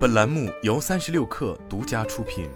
本栏目由三十六氪独家出品。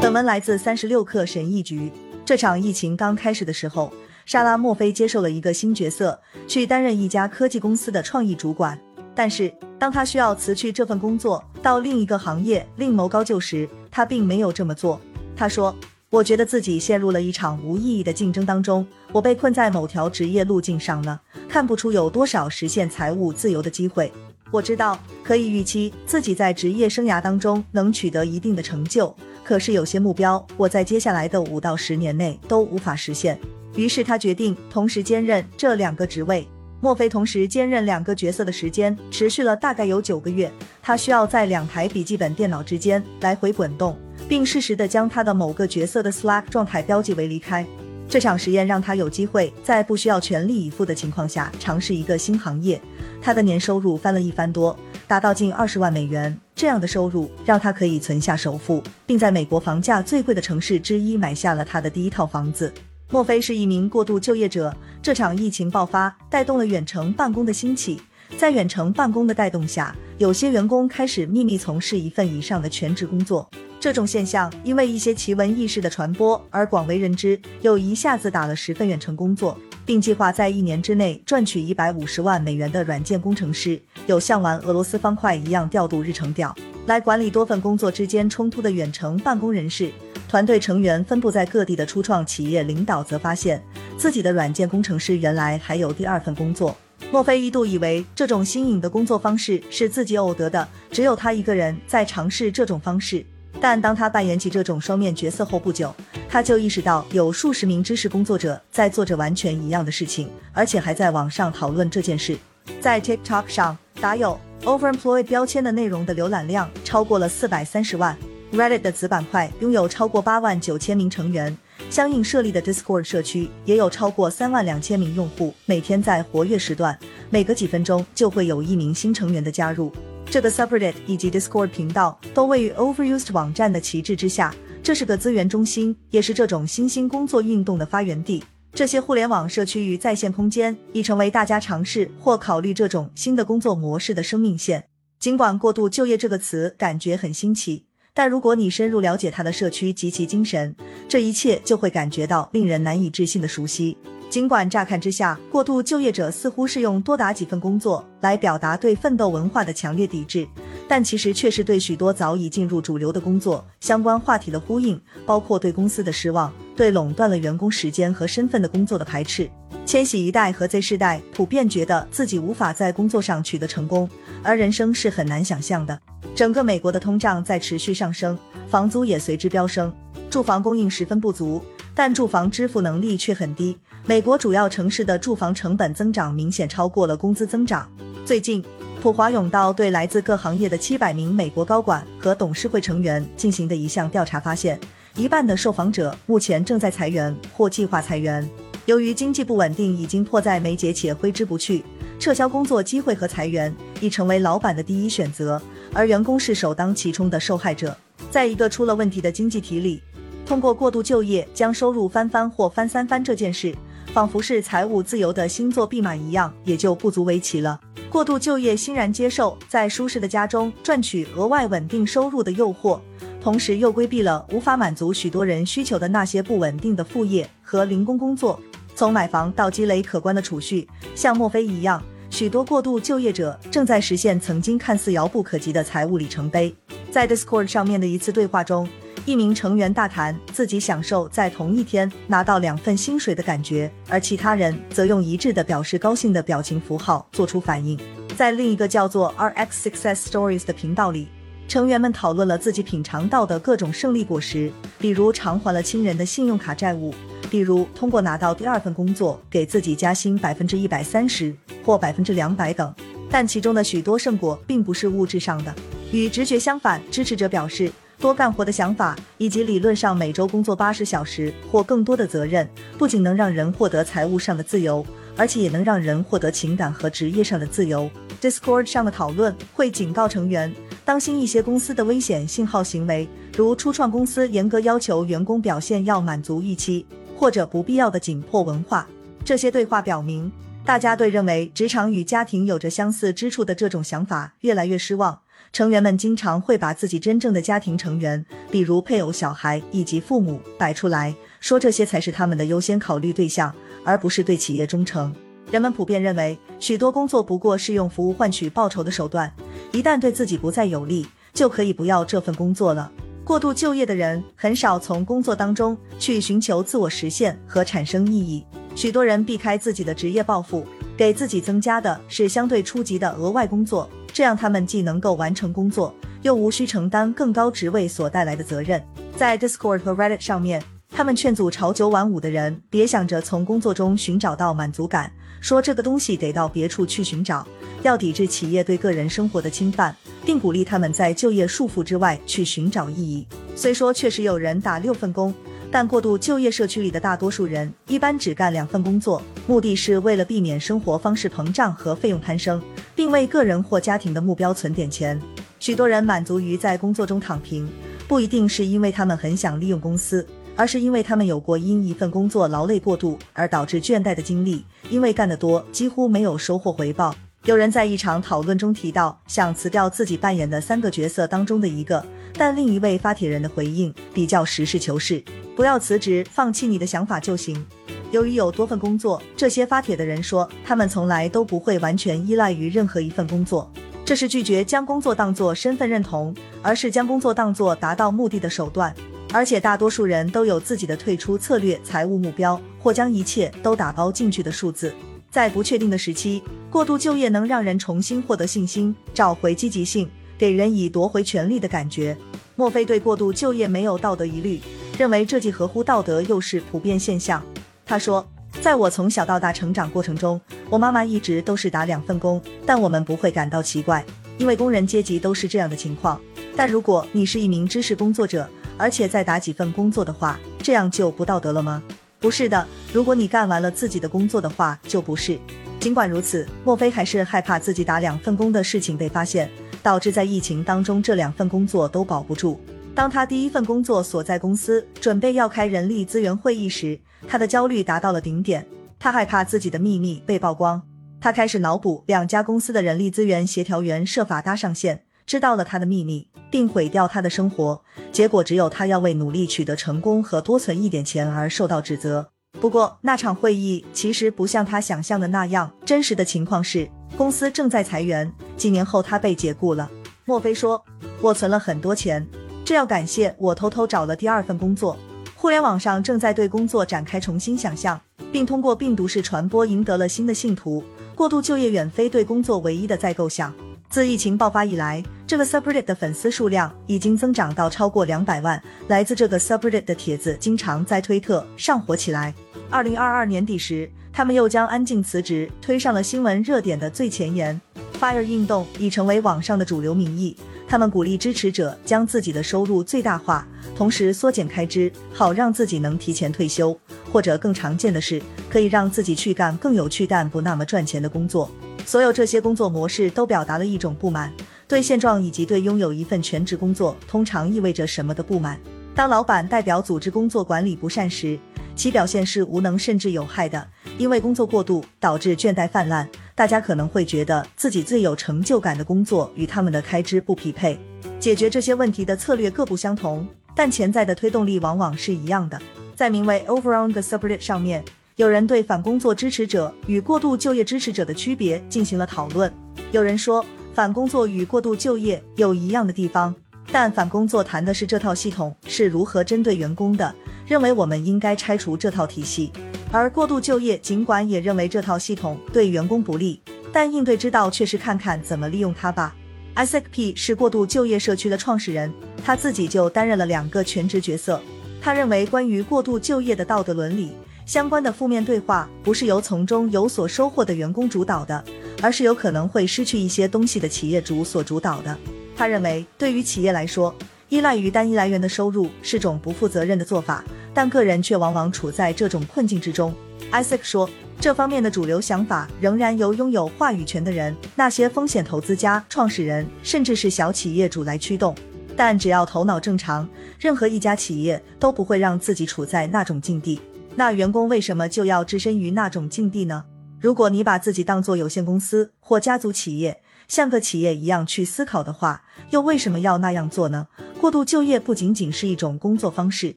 本文来自三十六氪神译局。这场疫情刚开始的时候，莎拉·墨菲接受了一个新角色，去担任一家科技公司的创意主管。但是，当他需要辞去这份工作，到另一个行业另谋高就时，他并没有这么做。他说。我觉得自己陷入了一场无意义的竞争当中，我被困在某条职业路径上了，看不出有多少实现财务自由的机会。我知道可以预期自己在职业生涯当中能取得一定的成就，可是有些目标我在接下来的五到十年内都无法实现。于是他决定同时兼任这两个职位。墨菲同时兼任两个角色的时间持续了大概有九个月，他需要在两台笔记本电脑之间来回滚动。并适时的将他的某个角色的 Slack 状态标记为离开。这场实验让他有机会在不需要全力以赴的情况下尝试一个新行业。他的年收入翻了一番多，达到近二十万美元。这样的收入让他可以存下首付，并在美国房价最贵的城市之一买下了他的第一套房子。莫非是一名过度就业者？这场疫情爆发带动了远程办公的兴起，在远程办公的带动下，有些员工开始秘密从事一份以上的全职工作。这种现象因为一些奇闻异事的传播而广为人知，又一下子打了十份远程工作，并计划在一年之内赚取一百五十万美元的软件工程师，有像玩俄罗斯方块一样调度日程表来管理多份工作之间冲突的远程办公人士。团队成员分布在各地的初创企业领导则发现自己的软件工程师原来还有第二份工作。莫非一度以为这种新颖的工作方式是自己偶得的，只有他一个人在尝试这种方式。但当他扮演起这种双面角色后不久，他就意识到有数十名知识工作者在做着完全一样的事情，而且还在网上讨论这件事。在 TikTok 上打有 overemployed 标签的内容的浏览量超过了四百三十万。Reddit 的子板块拥有超过八万九千名成员，相应设立的 Discord 社区也有超过三万两千名用户，每天在活跃时段，每隔几分钟就会有一名新成员的加入。这个 subreddit 以及 Discord 频道都位于 Overused 网站的旗帜之下，这是个资源中心，也是这种新兴工作运动的发源地。这些互联网社区与在线空间已成为大家尝试或考虑这种新的工作模式的生命线。尽管“过度就业”这个词感觉很新奇，但如果你深入了解它的社区及其精神，这一切就会感觉到令人难以置信的熟悉。尽管乍看之下，过度就业者似乎是用多打几份工作来表达对奋斗文化的强烈抵制，但其实却是对许多早已进入主流的工作相关话题的呼应，包括对公司的失望、对垄断了员工时间和身份的工作的排斥。千禧一代和 Z 世代普遍觉得自己无法在工作上取得成功，而人生是很难想象的。整个美国的通胀在持续上升，房租也随之飙升，住房供应十分不足。但住房支付能力却很低，美国主要城市的住房成本增长明显超过了工资增长。最近，普华永道对来自各行业的七百名美国高管和董事会成员进行的一项调查发现，一半的受访者目前正在裁员或计划裁员。由于经济不稳定已经迫在眉睫且挥之不去，撤销工作机会和裁员已成为老板的第一选择，而员工是首当其冲的受害者。在一个出了问题的经济体里。通过过度就业将收入翻番或翻三番这件事，仿佛是财务自由的星座弼马一样，也就不足为奇了。过度就业欣然接受在舒适的家中赚取额外稳定收入的诱惑，同时又规避了无法满足许多人需求的那些不稳定的副业和零工工作。从买房到积累可观的储蓄，像墨菲一样，许多过度就业者正在实现曾经看似遥不可及的财务里程碑。在 Discord 上面的一次对话中。一名成员大谈自己享受在同一天拿到两份薪水的感觉，而其他人则用一致的表示高兴的表情符号做出反应。在另一个叫做 RX Success Stories 的频道里，成员们讨论了自己品尝到的各种胜利果实，比如偿还了亲人的信用卡债务，比如通过拿到第二份工作给自己加薪百分之一百三十或百分之两百等。但其中的许多胜果并不是物质上的，与直觉相反。支持者表示。多干活的想法，以及理论上每周工作八十小时或更多的责任，不仅能让人获得财务上的自由，而且也能让人获得情感和职业上的自由。Discord 上的讨论会警告成员，当心一些公司的危险信号行为，如初创公司严格要求员工表现要满足预期，或者不必要的紧迫文化。这些对话表明。大家对认为职场与家庭有着相似之处的这种想法越来越失望。成员们经常会把自己真正的家庭成员，比如配偶、小孩以及父母摆出来，说这些才是他们的优先考虑对象，而不是对企业忠诚。人们普遍认为，许多工作不过是用服务换取报酬的手段，一旦对自己不再有利，就可以不要这份工作了。过度就业的人很少从工作当中去寻求自我实现和产生意义。许多人避开自己的职业抱负，给自己增加的是相对初级的额外工作，这样他们既能够完成工作，又无需承担更高职位所带来的责任。在 Discord 和 Reddit 上面，他们劝阻朝九晚五的人别想着从工作中寻找到满足感，说这个东西得到别处去寻找，要抵制企业对个人生活的侵犯。并鼓励他们在就业束缚之外去寻找意义。虽说确实有人打六份工，但过度就业社区里的大多数人一般只干两份工作，目的是为了避免生活方式膨胀和费用攀升，并为个人或家庭的目标存点钱。许多人满足于在工作中躺平，不一定是因为他们很想利用公司，而是因为他们有过因一份工作劳累过度而导致倦怠的经历，因为干得多几乎没有收获回报。有人在一场讨论中提到，想辞掉自己扮演的三个角色当中的一个，但另一位发帖人的回应比较实事求是：不要辞职，放弃你的想法就行。由于有多份工作，这些发帖的人说，他们从来都不会完全依赖于任何一份工作，这是拒绝将工作当作身份认同，而是将工作当作达到目的的手段。而且大多数人都有自己的退出策略、财务目标，或将一切都打包进去的数字。在不确定的时期，过度就业能让人重新获得信心，找回积极性，给人以夺回权力的感觉。莫菲对过度就业没有道德疑虑，认为这既合乎道德，又是普遍现象。他说：“在我从小到大成长过程中，我妈妈一直都是打两份工，但我们不会感到奇怪，因为工人阶级都是这样的情况。但如果你是一名知识工作者，而且再打几份工作的话，这样就不道德了吗？”不是的，如果你干完了自己的工作的话，就不是。尽管如此，莫非还是害怕自己打两份工的事情被发现，导致在疫情当中这两份工作都保不住。当他第一份工作所在公司准备要开人力资源会议时，他的焦虑达到了顶点。他害怕自己的秘密被曝光，他开始脑补两家公司的人力资源协调员设法搭上线，知道了他的秘密。并毁掉他的生活，结果只有他要为努力取得成功和多存一点钱而受到指责。不过那场会议其实不像他想象的那样，真实的情况是公司正在裁员，几年后他被解雇了。莫非说：“我存了很多钱，这要感谢我偷偷找了第二份工作。”互联网上正在对工作展开重新想象，并通过病毒式传播赢得了新的信徒。过度就业远非对工作唯一的再构想。自疫情爆发以来，这个 subreddit 的粉丝数量已经增长到超过两百万。来自这个 subreddit 的帖子经常在推特上火起来。二零二二年底时，他们又将安静辞职推上了新闻热点的最前沿。Fire 运动已成为网上的主流民意，他们鼓励支持者将自己的收入最大化，同时缩减开支，好让自己能提前退休，或者更常见的是，可以让自己去干更有趣但不那么赚钱的工作。所有这些工作模式都表达了一种不满，对现状以及对拥有一份全职工作通常意味着什么的不满。当老板代表组织工作管理不善时，其表现是无能甚至有害的，因为工作过度导致倦怠泛滥。大家可能会觉得自己最有成就感的工作与他们的开支不匹配。解决这些问题的策略各不相同，但潜在的推动力往往是一样的。在名为 Over on the Subreddit 上面。有人对反工作支持者与过度就业支持者的区别进行了讨论。有人说，反工作与过度就业有一样的地方，但反工作谈的是这套系统是如何针对员工的，认为我们应该拆除这套体系；而过度就业尽管也认为这套系统对员工不利，但应对之道却是看看怎么利用它吧。SECP 是过度就业社区的创始人，他自己就担任了两个全职角色。他认为，关于过度就业的道德伦理。相关的负面对话不是由从中有所收获的员工主导的，而是有可能会失去一些东西的企业主所主导的。他认为，对于企业来说，依赖于单一来源的收入是种不负责任的做法，但个人却往往处在这种困境之中。Isaac 说，这方面的主流想法仍然由拥有话语权的人、那些风险投资家、创始人，甚至是小企业主来驱动。但只要头脑正常，任何一家企业都不会让自己处在那种境地。那员工为什么就要置身于那种境地呢？如果你把自己当做有限公司或家族企业，像个企业一样去思考的话，又为什么要那样做呢？过度就业不仅仅是一种工作方式，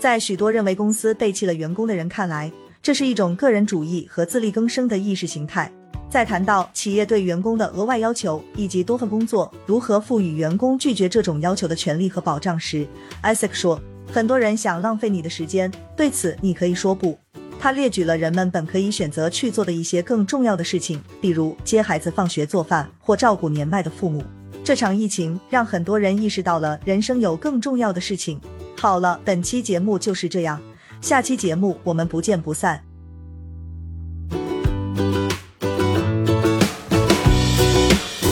在许多认为公司背弃了员工的人看来，这是一种个人主义和自力更生的意识形态。在谈到企业对员工的额外要求以及多份工作如何赋予员工拒绝这种要求的权利和保障时，Isaac 说，很多人想浪费你的时间，对此你可以说不。他列举了人们本可以选择去做的一些更重要的事情，比如接孩子放学、做饭或照顾年迈的父母。这场疫情让很多人意识到了人生有更重要的事情。好了，本期节目就是这样，下期节目我们不见不散。